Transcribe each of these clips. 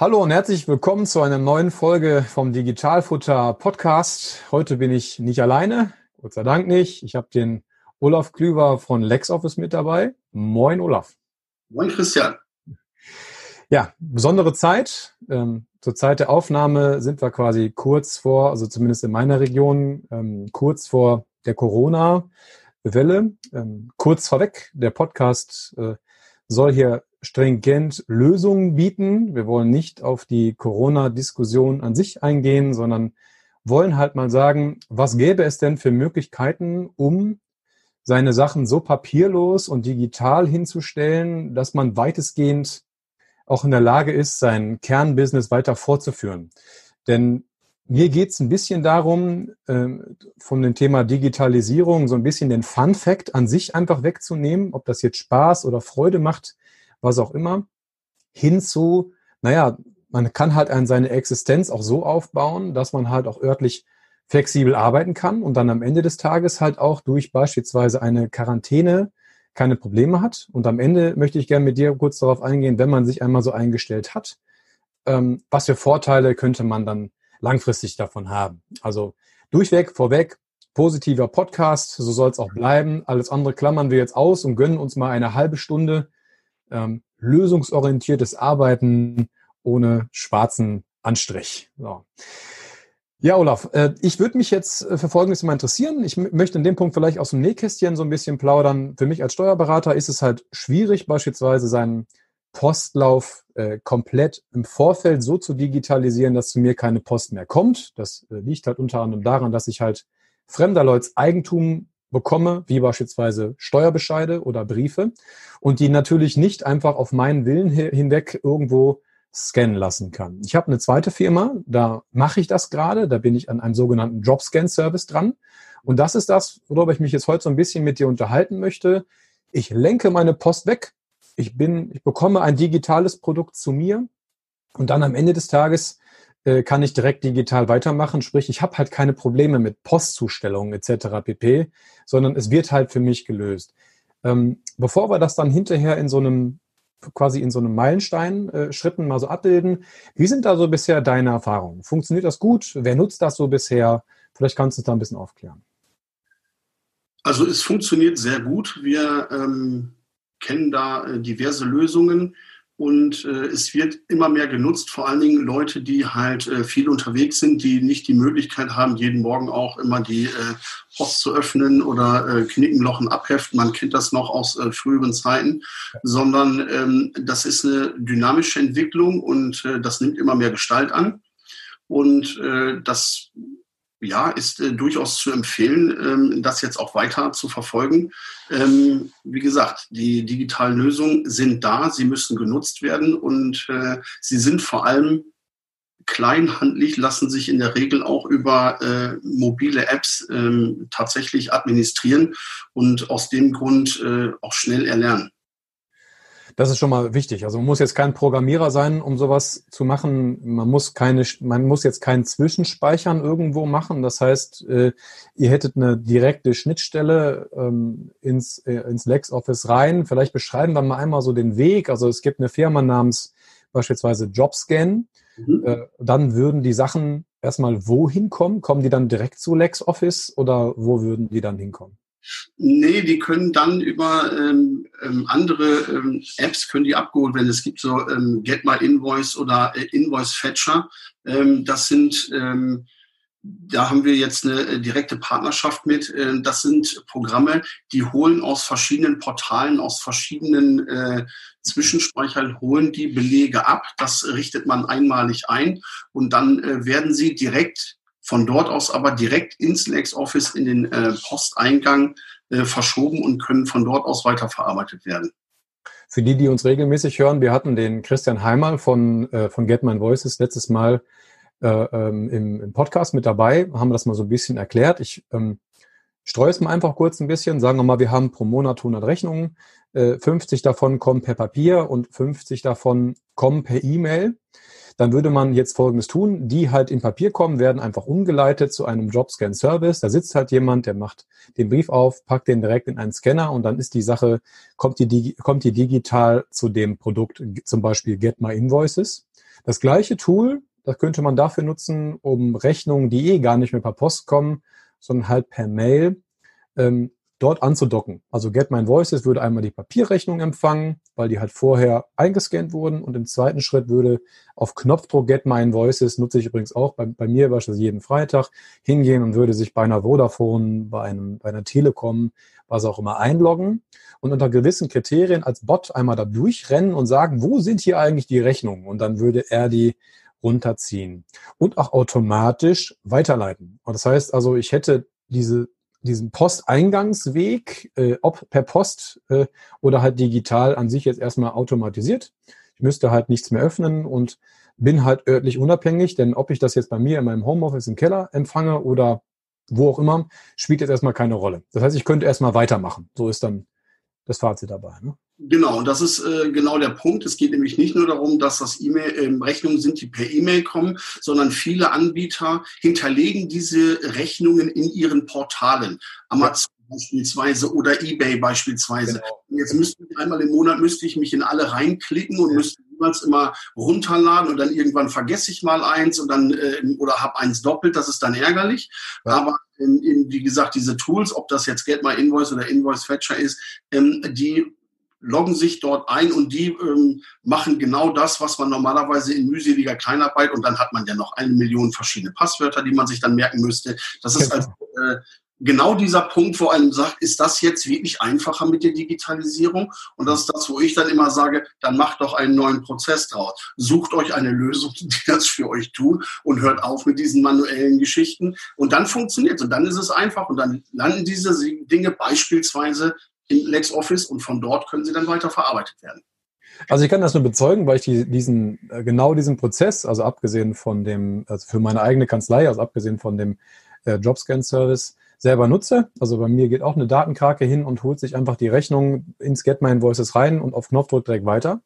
Hallo und herzlich willkommen zu einer neuen Folge vom Digitalfutter Podcast. Heute bin ich nicht alleine, Gott sei Dank nicht. Ich habe den Olaf Klüver von LexOffice mit dabei. Moin Olaf. Moin Christian. Ja, besondere Zeit. Ähm, zur Zeit der Aufnahme sind wir quasi kurz vor, also zumindest in meiner Region, ähm, kurz vor der Corona-Welle. Ähm, kurz vorweg, der Podcast äh, soll hier stringent Lösungen bieten. Wir wollen nicht auf die Corona-Diskussion an sich eingehen, sondern wollen halt mal sagen, was gäbe es denn für Möglichkeiten, um seine Sachen so papierlos und digital hinzustellen, dass man weitestgehend auch in der Lage ist, sein Kernbusiness weiter fortzuführen. Denn mir geht es ein bisschen darum, äh, von dem Thema Digitalisierung so ein bisschen den Fun Fact an sich einfach wegzunehmen, ob das jetzt Spaß oder Freude macht, was auch immer, hinzu, naja, man kann halt seine Existenz auch so aufbauen, dass man halt auch örtlich flexibel arbeiten kann und dann am Ende des Tages halt auch durch beispielsweise eine Quarantäne keine Probleme hat. Und am Ende möchte ich gerne mit dir kurz darauf eingehen, wenn man sich einmal so eingestellt hat, ähm, was für Vorteile könnte man dann langfristig davon haben. Also durchweg, vorweg, positiver Podcast, so soll es auch bleiben. Alles andere klammern wir jetzt aus und gönnen uns mal eine halbe Stunde ähm, lösungsorientiertes Arbeiten ohne schwarzen Anstrich. So. Ja, Olaf, äh, ich würde mich jetzt für Folgendes mal interessieren. Ich möchte in dem Punkt vielleicht aus dem Nähkästchen so ein bisschen plaudern. Für mich als Steuerberater ist es halt schwierig, beispielsweise seinen Postlauf äh, komplett im Vorfeld so zu digitalisieren, dass zu mir keine Post mehr kommt. Das äh, liegt halt unter anderem daran, dass ich halt fremder Leuts Eigentum bekomme, wie beispielsweise Steuerbescheide oder Briefe, und die natürlich nicht einfach auf meinen Willen hinweg irgendwo scannen lassen kann. Ich habe eine zweite Firma, da mache ich das gerade, da bin ich an einem sogenannten Job-Scan-Service dran. Und das ist das, worüber ich mich jetzt heute so ein bisschen mit dir unterhalten möchte. Ich lenke meine Post weg. Ich bin, ich bekomme ein digitales Produkt zu mir und dann am Ende des Tages äh, kann ich direkt digital weitermachen. Sprich, ich habe halt keine Probleme mit Postzustellungen etc. pp, sondern es wird halt für mich gelöst. Ähm, bevor wir das dann hinterher in so einem quasi in so einem Meilenstein-Schritten äh, mal so abbilden. Wie sind da so bisher deine Erfahrungen? Funktioniert das gut? Wer nutzt das so bisher? Vielleicht kannst du es da ein bisschen aufklären. Also es funktioniert sehr gut. Wir ähm, kennen da äh, diverse Lösungen und äh, es wird immer mehr genutzt, vor allen Dingen Leute, die halt äh, viel unterwegs sind, die nicht die Möglichkeit haben, jeden Morgen auch immer die äh, Post zu öffnen oder äh, Knickenlochen abheften. Man kennt das noch aus äh, früheren Zeiten, sondern ähm, das ist eine dynamische Entwicklung und äh, das nimmt immer mehr Gestalt an. Und äh, das ja, ist äh, durchaus zu empfehlen, ähm, das jetzt auch weiter zu verfolgen. Ähm, wie gesagt, die digitalen Lösungen sind da, sie müssen genutzt werden und äh, sie sind vor allem kleinhandlich, lassen sich in der Regel auch über äh, mobile Apps ähm, tatsächlich administrieren und aus dem Grund äh, auch schnell erlernen. Das ist schon mal wichtig. Also man muss jetzt kein Programmierer sein, um sowas zu machen. Man muss keine, man muss jetzt kein Zwischenspeichern irgendwo machen. Das heißt, äh, ihr hättet eine direkte Schnittstelle ähm, ins, äh, ins LexOffice rein. Vielleicht beschreiben wir mal einmal so den Weg. Also es gibt eine Firma namens beispielsweise JobScan. Mhm. Äh, dann würden die Sachen erstmal wohin kommen? Kommen die dann direkt zu LexOffice oder wo würden die dann hinkommen? Nee, die können dann über ähm, ähm, andere ähm, Apps können die abgeholt werden. Es gibt so ähm, Get My Invoice oder äh, Invoice Fetcher. Ähm, das sind, ähm, da haben wir jetzt eine äh, direkte Partnerschaft mit. Äh, das sind Programme, die holen aus verschiedenen Portalen, aus verschiedenen äh, Zwischenspeichern, holen die Belege ab. Das richtet man einmalig ein und dann äh, werden sie direkt von dort aus aber direkt ins LexOffice in den äh, Posteingang äh, verschoben und können von dort aus weiterverarbeitet werden. Für die, die uns regelmäßig hören, wir hatten den Christian Heimal von, äh, von Get My Voices letztes Mal äh, ähm, im, im, Podcast mit dabei, haben das mal so ein bisschen erklärt. Ich ähm, streue es mal einfach kurz ein bisschen. Sagen wir mal, wir haben pro Monat 100 Rechnungen. Äh, 50 davon kommen per Papier und 50 davon kommen per E-Mail. Dann würde man jetzt Folgendes tun. Die halt in Papier kommen, werden einfach umgeleitet zu einem Jobscan-Service. Da sitzt halt jemand, der macht den Brief auf, packt den direkt in einen Scanner und dann ist die Sache, kommt die, kommt die digital zu dem Produkt, zum Beispiel Get My Invoices. Das gleiche Tool, das könnte man dafür nutzen, um Rechnungen, die eh gar nicht mehr per Post kommen, sondern halt per Mail ähm, dort anzudocken. Also Get My Voices würde einmal die Papierrechnung empfangen, weil die halt vorher eingescannt wurden und im zweiten Schritt würde auf Knopfdruck Get My Voices, nutze ich übrigens auch bei, bei mir beispielsweise jeden Freitag, hingehen und würde sich bei einer Vodafone, bei, einem, bei einer Telekom, was auch immer einloggen und unter gewissen Kriterien als Bot einmal da durchrennen und sagen, wo sind hier eigentlich die Rechnungen? Und dann würde er die runterziehen und auch automatisch weiterleiten. Und das heißt also, ich hätte diese diesen Posteingangsweg, äh, ob per Post äh, oder halt digital an sich jetzt erstmal automatisiert. Ich müsste halt nichts mehr öffnen und bin halt örtlich unabhängig, denn ob ich das jetzt bei mir in meinem Homeoffice im Keller empfange oder wo auch immer, spielt jetzt erstmal keine Rolle. Das heißt, ich könnte erstmal weitermachen. So ist dann das Fazit dabei. Ne? Genau, und das ist äh, genau der Punkt. Es geht nämlich nicht nur darum, dass das E-Mail ähm, Rechnungen sind, die per E-Mail kommen, sondern viele Anbieter hinterlegen diese Rechnungen in ihren Portalen. Amazon ja. beispielsweise oder eBay beispielsweise. Genau. Jetzt müsste ich einmal im Monat müsste ich mich in alle reinklicken und ja. müsste jeweils immer runterladen und dann irgendwann vergesse ich mal eins und dann äh, oder habe eins doppelt. Das ist dann ärgerlich. Ja. Aber ähm, wie gesagt, diese Tools, ob das jetzt Get My Invoice oder Invoice Fetcher ist, ähm, die loggen sich dort ein und die ähm, machen genau das, was man normalerweise in mühseliger Kleinarbeit und dann hat man ja noch eine Million verschiedene Passwörter, die man sich dann merken müsste. Das ist genau. also äh, genau dieser Punkt, wo einem sagt, ist das jetzt wirklich einfacher mit der Digitalisierung? Und das ist das, wo ich dann immer sage, dann macht doch einen neuen Prozess draus. Sucht euch eine Lösung, die das für euch tut und hört auf mit diesen manuellen Geschichten. Und dann funktioniert es und dann ist es einfach und dann landen diese Dinge beispielsweise in LexOffice und von dort können sie dann weiter verarbeitet werden. Also ich kann das nur bezeugen, weil ich die, diesen, äh, genau diesen Prozess, also abgesehen von dem, also für meine eigene Kanzlei, also abgesehen von dem äh, Jobscan-Service, selber nutze. Also bei mir geht auch eine Datenkrake hin und holt sich einfach die Rechnung ins Get My Invoices rein und auf Knopfdruck direkt weiter.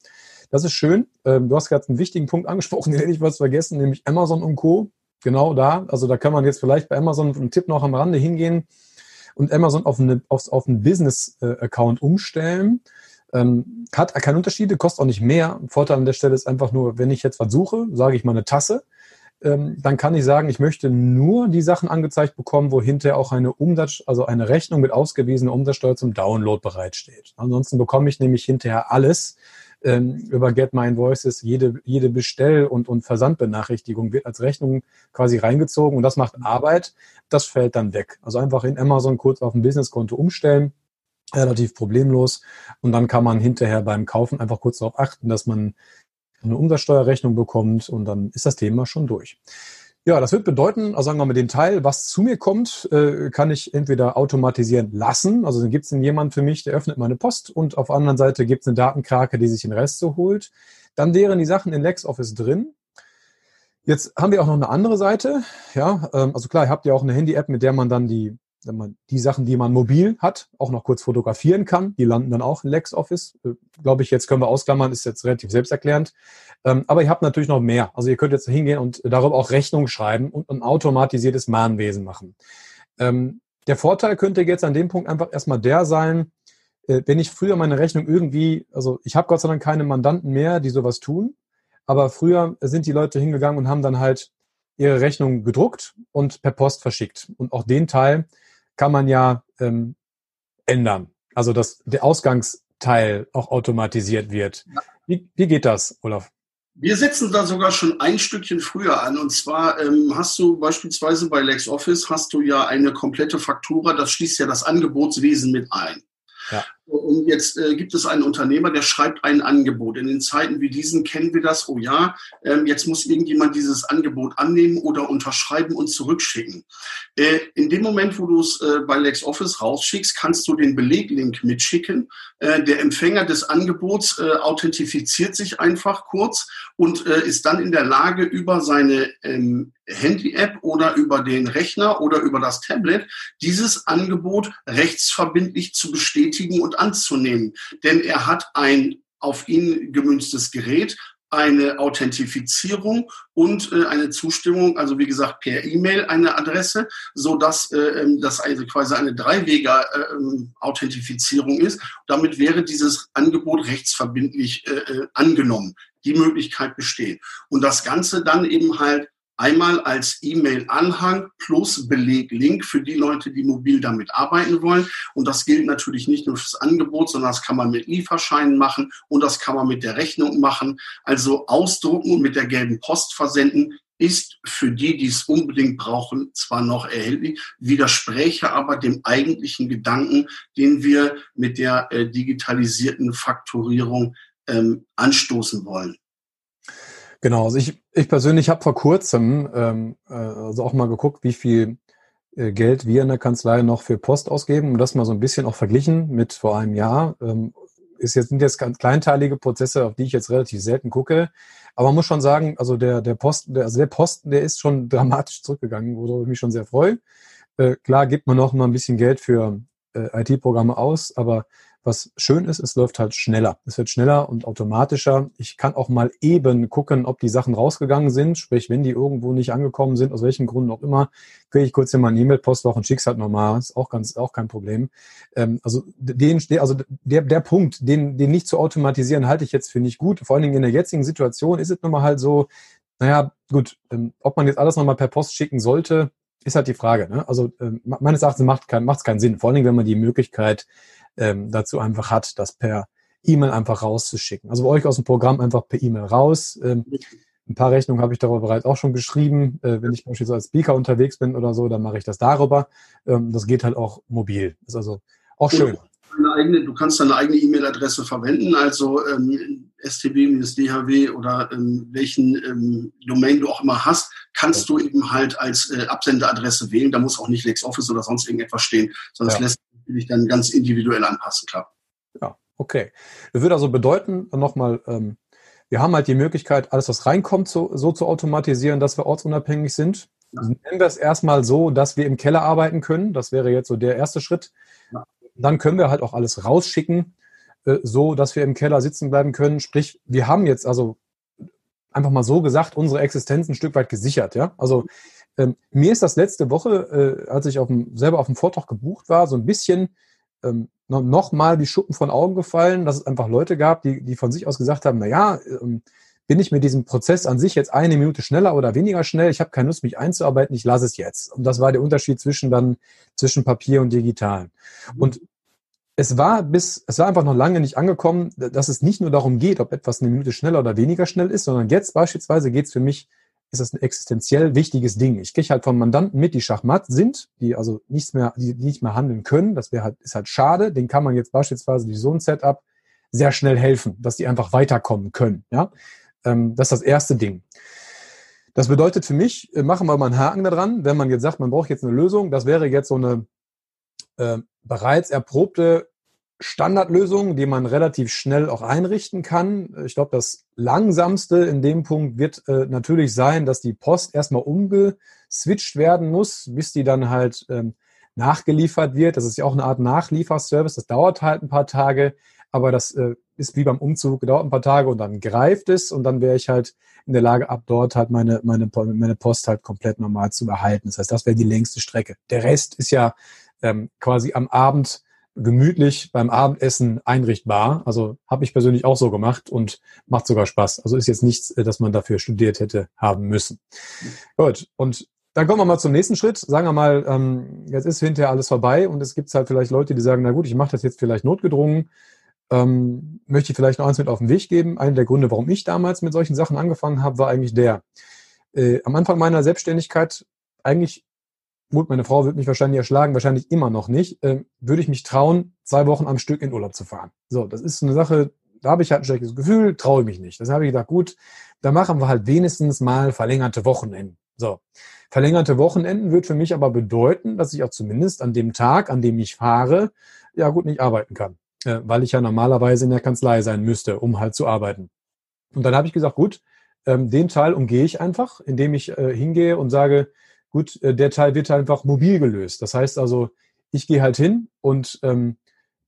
Das ist schön. Ähm, du hast gerade einen wichtigen Punkt angesprochen, den hätte ich was vergessen, nämlich Amazon und Co. Genau da. Also da kann man jetzt vielleicht bei Amazon einen Tipp noch am Rande hingehen und Amazon auf, eine, auf, auf einen Business-Account umstellen. Ähm, hat keine Unterschiede, kostet auch nicht mehr. Vorteil an der Stelle ist einfach nur, wenn ich jetzt was suche, sage ich mal eine Tasse, ähm, dann kann ich sagen, ich möchte nur die Sachen angezeigt bekommen, wo hinterher auch eine Umsatz, also eine Rechnung mit ausgewiesener Umsatzsteuer zum Download bereitsteht. Ansonsten bekomme ich nämlich hinterher alles, ähm, über Get My Invoices jede, jede Bestell- und, und Versandbenachrichtigung wird als Rechnung quasi reingezogen und das macht Arbeit. Das fällt dann weg. Also einfach in Amazon kurz auf ein Businesskonto umstellen, relativ problemlos. Und dann kann man hinterher beim Kaufen einfach kurz darauf achten, dass man eine Umsatzsteuerrechnung bekommt und dann ist das Thema schon durch. Ja, das wird bedeuten, also sagen wir mal, den Teil, was zu mir kommt, äh, kann ich entweder automatisieren lassen. Also dann gibt es jemand für mich, der öffnet meine Post und auf der anderen Seite gibt es eine Datenkrake, die sich den Rest so holt. Dann wären die Sachen in LexOffice drin. Jetzt haben wir auch noch eine andere Seite. Ja, ähm, also klar, ihr habt ja auch eine Handy-App, mit der man dann die wenn man die Sachen, die man mobil hat, auch noch kurz fotografieren kann. Die landen dann auch in LexOffice. Äh, Glaube ich, jetzt können wir ausklammern, ist jetzt relativ selbsterklärend. Ähm, aber ihr habt natürlich noch mehr. Also ihr könnt jetzt hingehen und darüber auch Rechnung schreiben und ein automatisiertes Mahnwesen machen. Ähm, der Vorteil könnte jetzt an dem Punkt einfach erstmal der sein, äh, wenn ich früher meine Rechnung irgendwie, also ich habe Gott sei Dank keine Mandanten mehr, die sowas tun, aber früher sind die Leute hingegangen und haben dann halt ihre Rechnung gedruckt und per Post verschickt. Und auch den Teil kann man ja ähm, ändern. Also dass der Ausgangsteil auch automatisiert wird. Wie, wie geht das, Olaf? Wir setzen da sogar schon ein Stückchen früher an. Und zwar ähm, hast du beispielsweise bei LexOffice hast du ja eine komplette Faktura, das schließt ja das Angebotswesen mit ein. Und jetzt äh, gibt es einen Unternehmer, der schreibt ein Angebot. In den Zeiten wie diesen kennen wir das. Oh ja, ähm, jetzt muss irgendjemand dieses Angebot annehmen oder unterschreiben und zurückschicken. Äh, in dem Moment, wo du es äh, bei LexOffice rausschickst, kannst du den Beleglink mitschicken. Äh, der Empfänger des Angebots äh, authentifiziert sich einfach kurz und äh, ist dann in der Lage, über seine ähm, Handy-App oder über den Rechner oder über das Tablet dieses Angebot rechtsverbindlich zu bestätigen und anzunehmen. Denn er hat ein auf ihn gemünztes Gerät, eine Authentifizierung und äh, eine Zustimmung, also wie gesagt per E-Mail eine Adresse, so dass äh, ähm, das also quasi eine dreiwege äh, Authentifizierung ist. Damit wäre dieses Angebot rechtsverbindlich äh, äh, angenommen. Die Möglichkeit besteht. Und das Ganze dann eben halt Einmal als E-Mail-Anhang plus Beleglink für die Leute, die mobil damit arbeiten wollen. Und das gilt natürlich nicht nur fürs Angebot, sondern das kann man mit Lieferscheinen machen und das kann man mit der Rechnung machen. Also ausdrucken und mit der gelben Post versenden ist für die, die es unbedingt brauchen, zwar noch erhältlich, widerspräche aber dem eigentlichen Gedanken, den wir mit der äh, digitalisierten Fakturierung ähm, anstoßen wollen. Genau, also ich, ich persönlich habe vor kurzem ähm, äh, also auch mal geguckt, wie viel äh, Geld wir in der Kanzlei noch für Post ausgeben und das mal so ein bisschen auch verglichen mit vor einem Jahr. Ähm, ist jetzt, sind jetzt ganz kleinteilige Prozesse, auf die ich jetzt relativ selten gucke. Aber man muss schon sagen, also der, der Posten, der, also der Posten, der ist schon dramatisch zurückgegangen, worüber ich mich schon sehr freue. Äh, klar gibt man noch mal ein bisschen Geld für äh, IT-Programme aus, aber was schön ist, es läuft halt schneller. Es wird schneller und automatischer. Ich kann auch mal eben gucken, ob die Sachen rausgegangen sind. Sprich, wenn die irgendwo nicht angekommen sind, aus welchen Gründen auch immer, kriege ich kurz hier mal ein E-Mail-Postwoche und schick's halt nochmal. Ist auch ganz, auch kein Problem. Ähm, also den, also der, der Punkt, den, den nicht zu automatisieren, halte ich jetzt für nicht gut. Vor allen Dingen in der jetzigen Situation ist es nun mal halt so, naja, gut, ähm, ob man jetzt alles nochmal per Post schicken sollte, ist halt die Frage. Ne? Also ähm, meines Erachtens macht es kein, keinen Sinn. Vor allen Dingen, wenn man die Möglichkeit ähm, dazu einfach hat, das per E-Mail einfach rauszuschicken. Also bei euch aus dem Programm einfach per E-Mail raus. Ähm, ein paar Rechnungen habe ich darüber bereits auch schon geschrieben. Äh, wenn ich beispielsweise als Speaker unterwegs bin oder so, dann mache ich das darüber. Ähm, das geht halt auch mobil. Das ist also auch schön. Eigene, du kannst deine eigene E-Mail-Adresse verwenden, also ähm, stb-dhw oder ähm, welchen ähm, Domain du auch immer hast, kannst du eben halt als äh, Absenderadresse wählen. Da muss auch nicht LexOffice oder sonst irgendetwas stehen, sondern ja. lässt natürlich dann ganz individuell anpassen, klar. Ja, okay. Das würde also bedeuten, nochmal, ähm, wir haben halt die Möglichkeit, alles, was reinkommt, so, so zu automatisieren, dass wir ortsunabhängig sind. Also nennen wir es erstmal so, dass wir im Keller arbeiten können. Das wäre jetzt so der erste Schritt. Ja. Dann können wir halt auch alles rausschicken, äh, so dass wir im Keller sitzen bleiben können. Sprich, wir haben jetzt also einfach mal so gesagt, unsere Existenz ein Stück weit gesichert. Ja, also ähm, mir ist das letzte Woche, äh, als ich auf dem, selber auf dem Vortrag gebucht war, so ein bisschen ähm, noch mal die Schuppen von Augen gefallen, dass es einfach Leute gab, die, die von sich aus gesagt haben, na ja, ähm, bin ich mit diesem Prozess an sich jetzt eine Minute schneller oder weniger schnell? Ich habe keine Lust, mich einzuarbeiten, ich lasse es jetzt. Und das war der Unterschied zwischen dann zwischen Papier und digital. Mhm. Und es war bis, es war einfach noch lange nicht angekommen, dass es nicht nur darum geht, ob etwas eine Minute schneller oder weniger schnell ist, sondern jetzt beispielsweise geht es für mich ist das ein existenziell wichtiges Ding. Ich kriege halt von Mandanten mit, die Schachmatt sind, die also nichts mehr, die, die nicht mehr handeln können. Das wäre halt, ist halt schade. Den kann man jetzt beispielsweise durch so ein Setup sehr schnell helfen, dass die einfach weiterkommen können. Ja, ähm, das ist das erste Ding. Das bedeutet für mich, äh, machen wir mal einen Haken daran, wenn man jetzt sagt, man braucht jetzt eine Lösung. Das wäre jetzt so eine äh, bereits erprobte Standardlösung, die man relativ schnell auch einrichten kann. Ich glaube, das langsamste in dem Punkt wird äh, natürlich sein, dass die Post erstmal umgeswitcht werden muss, bis die dann halt ähm, nachgeliefert wird. Das ist ja auch eine Art Nachlieferservice. Das dauert halt ein paar Tage, aber das äh, ist wie beim Umzug, dauert ein paar Tage und dann greift es und dann wäre ich halt in der Lage, ab dort halt meine, meine, meine Post halt komplett normal zu behalten. Das heißt, das wäre die längste Strecke. Der Rest ist ja ähm, quasi am Abend gemütlich beim Abendessen einrichtbar. Also habe ich persönlich auch so gemacht und macht sogar Spaß. Also ist jetzt nichts, äh, dass man dafür studiert hätte haben müssen. Gut, und dann kommen wir mal zum nächsten Schritt. Sagen wir mal, ähm, jetzt ist hinterher alles vorbei und es gibt halt vielleicht Leute, die sagen, na gut, ich mache das jetzt vielleicht notgedrungen. Ähm, möchte ich vielleicht noch eins mit auf den Weg geben. Einer der Gründe, warum ich damals mit solchen Sachen angefangen habe, war eigentlich der. Äh, am Anfang meiner Selbstständigkeit eigentlich gut, meine Frau wird mich wahrscheinlich erschlagen, wahrscheinlich immer noch nicht, äh, würde ich mich trauen, zwei Wochen am Stück in Urlaub zu fahren. So, das ist eine Sache, da habe ich halt ein schlechtes Gefühl, traue ich mich nicht. Das habe ich gedacht, gut, da machen wir halt wenigstens mal verlängerte Wochenenden. So, verlängerte Wochenenden wird für mich aber bedeuten, dass ich auch zumindest an dem Tag, an dem ich fahre, ja gut nicht arbeiten kann, äh, weil ich ja normalerweise in der Kanzlei sein müsste, um halt zu arbeiten. Und dann habe ich gesagt, gut, ähm, den Teil umgehe ich einfach, indem ich äh, hingehe und sage, gut, äh, der Teil wird einfach mobil gelöst. Das heißt also, ich gehe halt hin und ähm,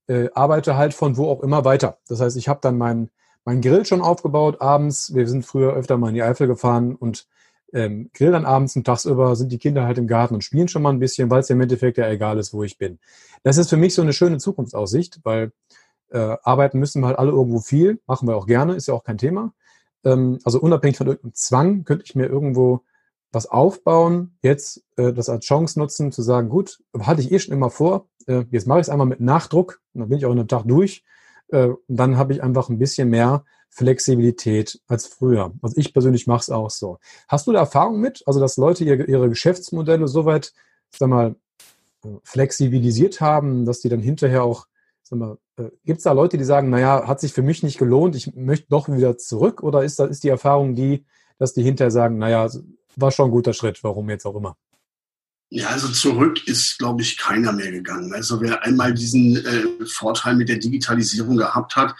äh, arbeite halt von wo auch immer weiter. Das heißt, ich habe dann meinen mein Grill schon aufgebaut abends. Wir sind früher öfter mal in die Eifel gefahren und ähm, grill dann abends und tagsüber sind die Kinder halt im Garten und spielen schon mal ein bisschen, weil es ja im Endeffekt ja egal ist, wo ich bin. Das ist für mich so eine schöne Zukunftsaussicht, weil äh, arbeiten müssen wir halt alle irgendwo viel, machen wir auch gerne, ist ja auch kein Thema. Ähm, also unabhängig von irgendeinem Zwang könnte ich mir irgendwo was aufbauen, jetzt äh, das als Chance nutzen, zu sagen, gut, hatte ich eh schon immer vor, äh, jetzt mache ich es einmal mit Nachdruck, und dann bin ich auch in einem Tag durch. Äh, und dann habe ich einfach ein bisschen mehr Flexibilität als früher. Also ich persönlich mache es auch so. Hast du da Erfahrung mit? Also dass Leute ihre, ihre Geschäftsmodelle soweit, sag mal, flexibilisiert haben, dass die dann hinterher auch, sag mal, äh, gibt es da Leute, die sagen, naja, hat sich für mich nicht gelohnt, ich möchte doch wieder zurück? Oder ist, ist die Erfahrung die, dass die hinterher sagen, naja, war schon ein guter Schritt, warum jetzt auch immer? Ja, also zurück ist, glaube ich, keiner mehr gegangen. Also wer einmal diesen äh, Vorteil mit der Digitalisierung gehabt hat,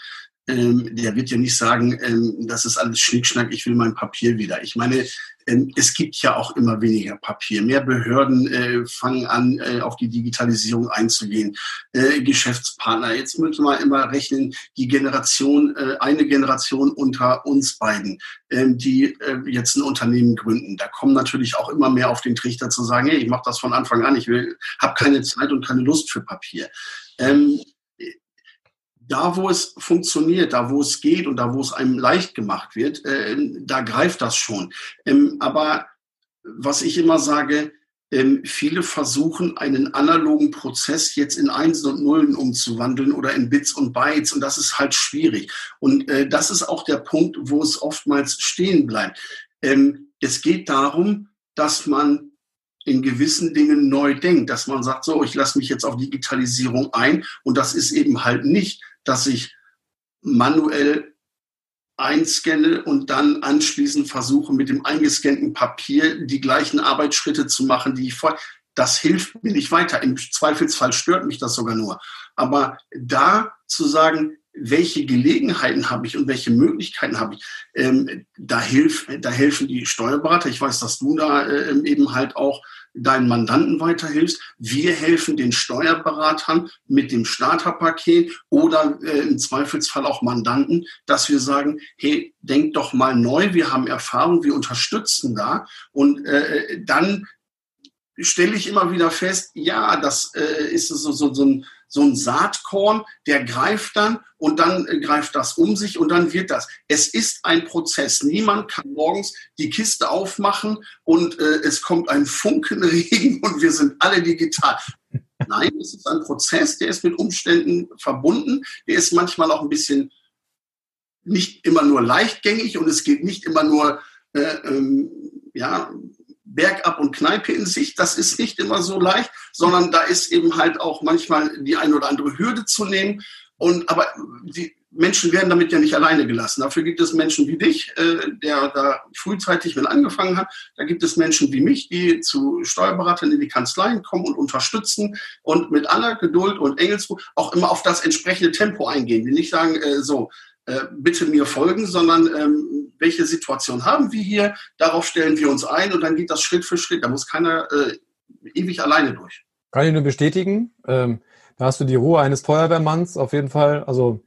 ähm, der wird ja nicht sagen, ähm, das ist alles Schnickschnack, ich will mein Papier wieder. Ich meine, ähm, es gibt ja auch immer weniger Papier. Mehr Behörden äh, fangen an, äh, auf die Digitalisierung einzugehen. Äh, Geschäftspartner, jetzt müssen wir immer rechnen, die Generation, äh, eine Generation unter uns beiden, ähm, die äh, jetzt ein Unternehmen gründen. Da kommen natürlich auch immer mehr auf den Trichter zu sagen, hey, ich mache das von Anfang an, ich habe keine Zeit und keine Lust für Papier. Ähm, da, wo es funktioniert, da, wo es geht und da, wo es einem leicht gemacht wird, äh, da greift das schon. Ähm, aber was ich immer sage, ähm, viele versuchen, einen analogen Prozess jetzt in Einsen und Nullen umzuwandeln oder in Bits und Bytes und das ist halt schwierig. Und äh, das ist auch der Punkt, wo es oftmals stehen bleibt. Ähm, es geht darum, dass man in gewissen Dingen neu denkt, dass man sagt, so, ich lasse mich jetzt auf Digitalisierung ein und das ist eben halt nicht dass ich manuell einscanne und dann anschließend versuche, mit dem eingescannten Papier die gleichen Arbeitsschritte zu machen, die ich vorher. Das hilft mir nicht weiter. Im Zweifelsfall stört mich das sogar nur. Aber da zu sagen, welche Gelegenheiten habe ich und welche Möglichkeiten habe ich, ähm, da, hilf, da helfen die Steuerberater. Ich weiß, dass du da äh, eben halt auch deinen Mandanten weiterhilfst. Wir helfen den Steuerberatern mit dem Starterpaket oder äh, im Zweifelsfall auch Mandanten, dass wir sagen, hey, denk doch mal neu, wir haben Erfahrung, wir unterstützen da und äh, dann stelle ich immer wieder fest, ja, das äh, ist so, so, so, ein, so ein Saatkorn, der greift dann und dann äh, greift das um sich und dann wird das. Es ist ein Prozess. Niemand kann morgens die Kiste aufmachen und äh, es kommt ein Funkenregen und wir sind alle digital. Nein, es ist ein Prozess, der ist mit Umständen verbunden. Der ist manchmal auch ein bisschen nicht immer nur leichtgängig und es geht nicht immer nur äh, ähm, ja, Bergab und Kneipe in sich. Das ist nicht immer so leicht, sondern da ist eben halt auch manchmal die eine oder andere Hürde zu nehmen. Und aber die Menschen werden damit ja nicht alleine gelassen. Dafür gibt es Menschen wie dich, äh, der da frühzeitig mit angefangen hat. Da gibt es Menschen wie mich, die zu Steuerberatern in die Kanzleien kommen und unterstützen und mit aller Geduld und Engelsruhe auch immer auf das entsprechende Tempo eingehen. Die nicht sagen, äh, so, äh, bitte mir folgen, sondern ähm, welche Situation haben wir hier, darauf stellen wir uns ein und dann geht das Schritt für Schritt. Da muss keiner äh, ewig alleine durch. Kann ich nur bestätigen. Ähm, da hast du die Ruhe eines Feuerwehrmanns auf jeden Fall. Also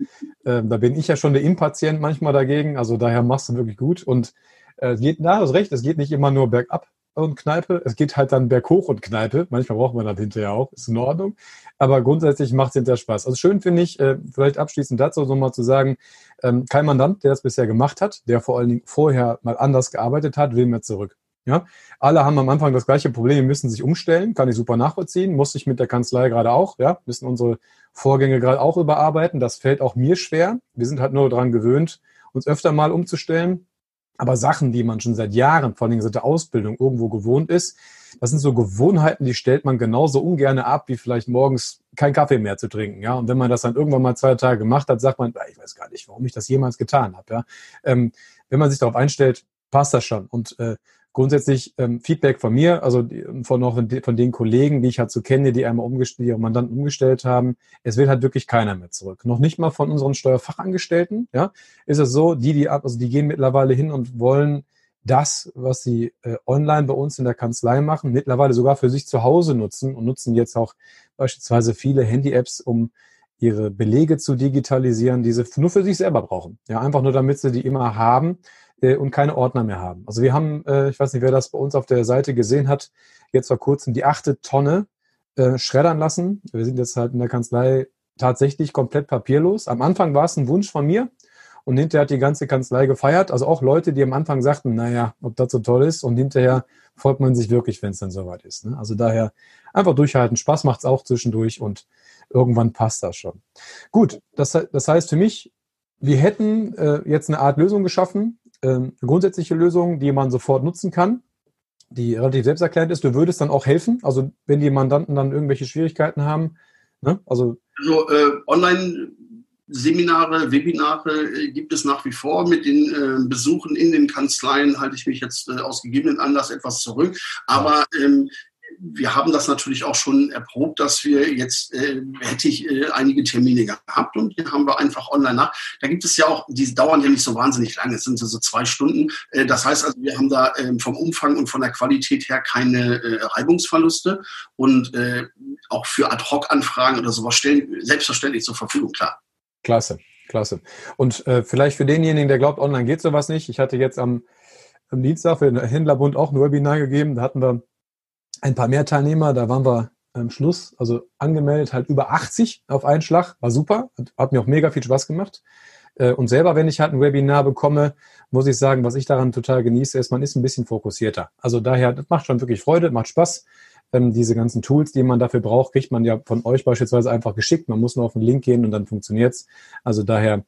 äh, da bin ich ja schon der Impatient manchmal dagegen. Also daher machst du wirklich gut. Und äh, geht, du hast recht, es geht nicht immer nur bergab und Kneipe. Es geht halt dann berghoch und Kneipe. Manchmal braucht man das hinterher auch. Ist in Ordnung. Aber grundsätzlich macht es hinterher Spaß. Also schön finde ich, äh, vielleicht abschließend dazu nochmal zu sagen, ähm, kein Mandant, der das bisher gemacht hat, der vor allen Dingen vorher mal anders gearbeitet hat, will mehr zurück. Ja, alle haben am Anfang das gleiche Problem, müssen sich umstellen, kann ich super nachvollziehen, muss ich mit der Kanzlei gerade auch, ja, müssen unsere Vorgänge gerade auch überarbeiten. Das fällt auch mir schwer. Wir sind halt nur daran gewöhnt, uns öfter mal umzustellen. Aber Sachen, die man schon seit Jahren, vor allem seit der Ausbildung, irgendwo gewohnt ist, das sind so Gewohnheiten, die stellt man genauso ungern ab, wie vielleicht morgens kein Kaffee mehr zu trinken. Ja, und wenn man das dann irgendwann mal zwei Tage gemacht hat, sagt man, ich weiß gar nicht, warum ich das jemals getan habe. Ja, ähm, wenn man sich darauf einstellt, passt das schon. Und äh, grundsätzlich ähm, Feedback von mir, also von auch von den Kollegen, die ich halt so kenne, die einmal umgestellt, ihre Mandanten umgestellt haben, es will halt wirklich keiner mehr zurück. Noch nicht mal von unseren Steuerfachangestellten, ja, ist es so, die, die also die gehen mittlerweile hin und wollen das, was sie äh, online bei uns in der Kanzlei machen, mittlerweile sogar für sich zu Hause nutzen und nutzen jetzt auch beispielsweise viele Handy-Apps, um ihre Belege zu digitalisieren, die sie nur für sich selber brauchen. Ja, einfach nur damit sie die immer haben äh, und keine Ordner mehr haben. Also wir haben, äh, ich weiß nicht, wer das bei uns auf der Seite gesehen hat, jetzt vor kurzem die achte Tonne äh, schreddern lassen. Wir sind jetzt halt in der Kanzlei tatsächlich komplett papierlos. Am Anfang war es ein Wunsch von mir und hinterher hat die ganze Kanzlei gefeiert. Also auch Leute, die am Anfang sagten, naja, ob das so toll ist und hinterher freut man sich wirklich, wenn es dann soweit ist. Ne? Also daher einfach durchhalten. Spaß macht es auch zwischendurch und irgendwann passt das schon. Gut, das, das heißt für mich, wir hätten äh, jetzt eine Art Lösung geschaffen, ähm, eine grundsätzliche Lösung, die man sofort nutzen kann, die relativ selbsterklärend ist. Du würdest dann auch helfen, also wenn die Mandanten dann irgendwelche Schwierigkeiten haben. Ne? Also, also äh, online Seminare, Webinare äh, gibt es nach wie vor. Mit den äh, Besuchen in den Kanzleien halte ich mich jetzt äh, aus gegebenen Anlass etwas zurück. Aber ähm, wir haben das natürlich auch schon erprobt, dass wir jetzt, äh, hätte ich äh, einige Termine gehabt und die haben wir einfach online nach. Da gibt es ja auch, die dauern ja nicht so wahnsinnig lange, es sind so zwei Stunden. Äh, das heißt also, wir haben da äh, vom Umfang und von der Qualität her keine äh, Reibungsverluste und äh, auch für Ad-Hoc-Anfragen oder sowas stellen selbstverständlich zur Verfügung, klar. Klasse, klasse. Und äh, vielleicht für denjenigen, der glaubt, online geht sowas nicht. Ich hatte jetzt am, am Dienstag für den Händlerbund auch ein Webinar gegeben. Da hatten wir ein paar mehr Teilnehmer. Da waren wir am Schluss, also angemeldet, halt über 80 auf einen Schlag. War super. Hat, hat mir auch mega viel Spaß gemacht. Äh, und selber, wenn ich halt ein Webinar bekomme, muss ich sagen, was ich daran total genieße, ist, man ist ein bisschen fokussierter. Also daher, das macht schon wirklich Freude, macht Spaß. Ähm, diese ganzen Tools, die man dafür braucht, kriegt man ja von euch beispielsweise einfach geschickt. Man muss nur auf den Link gehen und dann funktioniert's. Also daher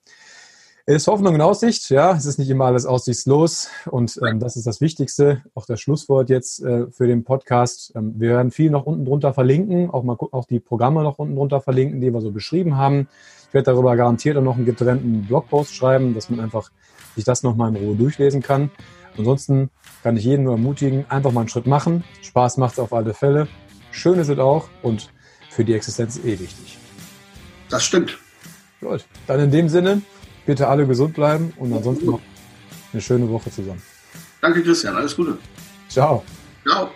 ist Hoffnung in Aussicht. Ja, es ist nicht immer alles aussichtslos und ähm, das ist das Wichtigste. Auch das Schlusswort jetzt äh, für den Podcast. Ähm, wir werden viel noch unten drunter verlinken, auch mal auch die Programme noch unten drunter verlinken, die wir so beschrieben haben. Ich werde darüber garantiert auch noch einen getrennten Blogpost schreiben, dass man einfach sich das nochmal in Ruhe durchlesen kann. Ansonsten kann ich jeden nur ermutigen, einfach mal einen Schritt machen. Spaß macht es auf alle Fälle. Schön ist es auch und für die Existenz eh wichtig. Das stimmt. Gut, dann in dem Sinne, bitte alle gesund bleiben und ansonsten noch eine schöne Woche zusammen. Danke, Christian. Alles Gute. Ciao. Ciao.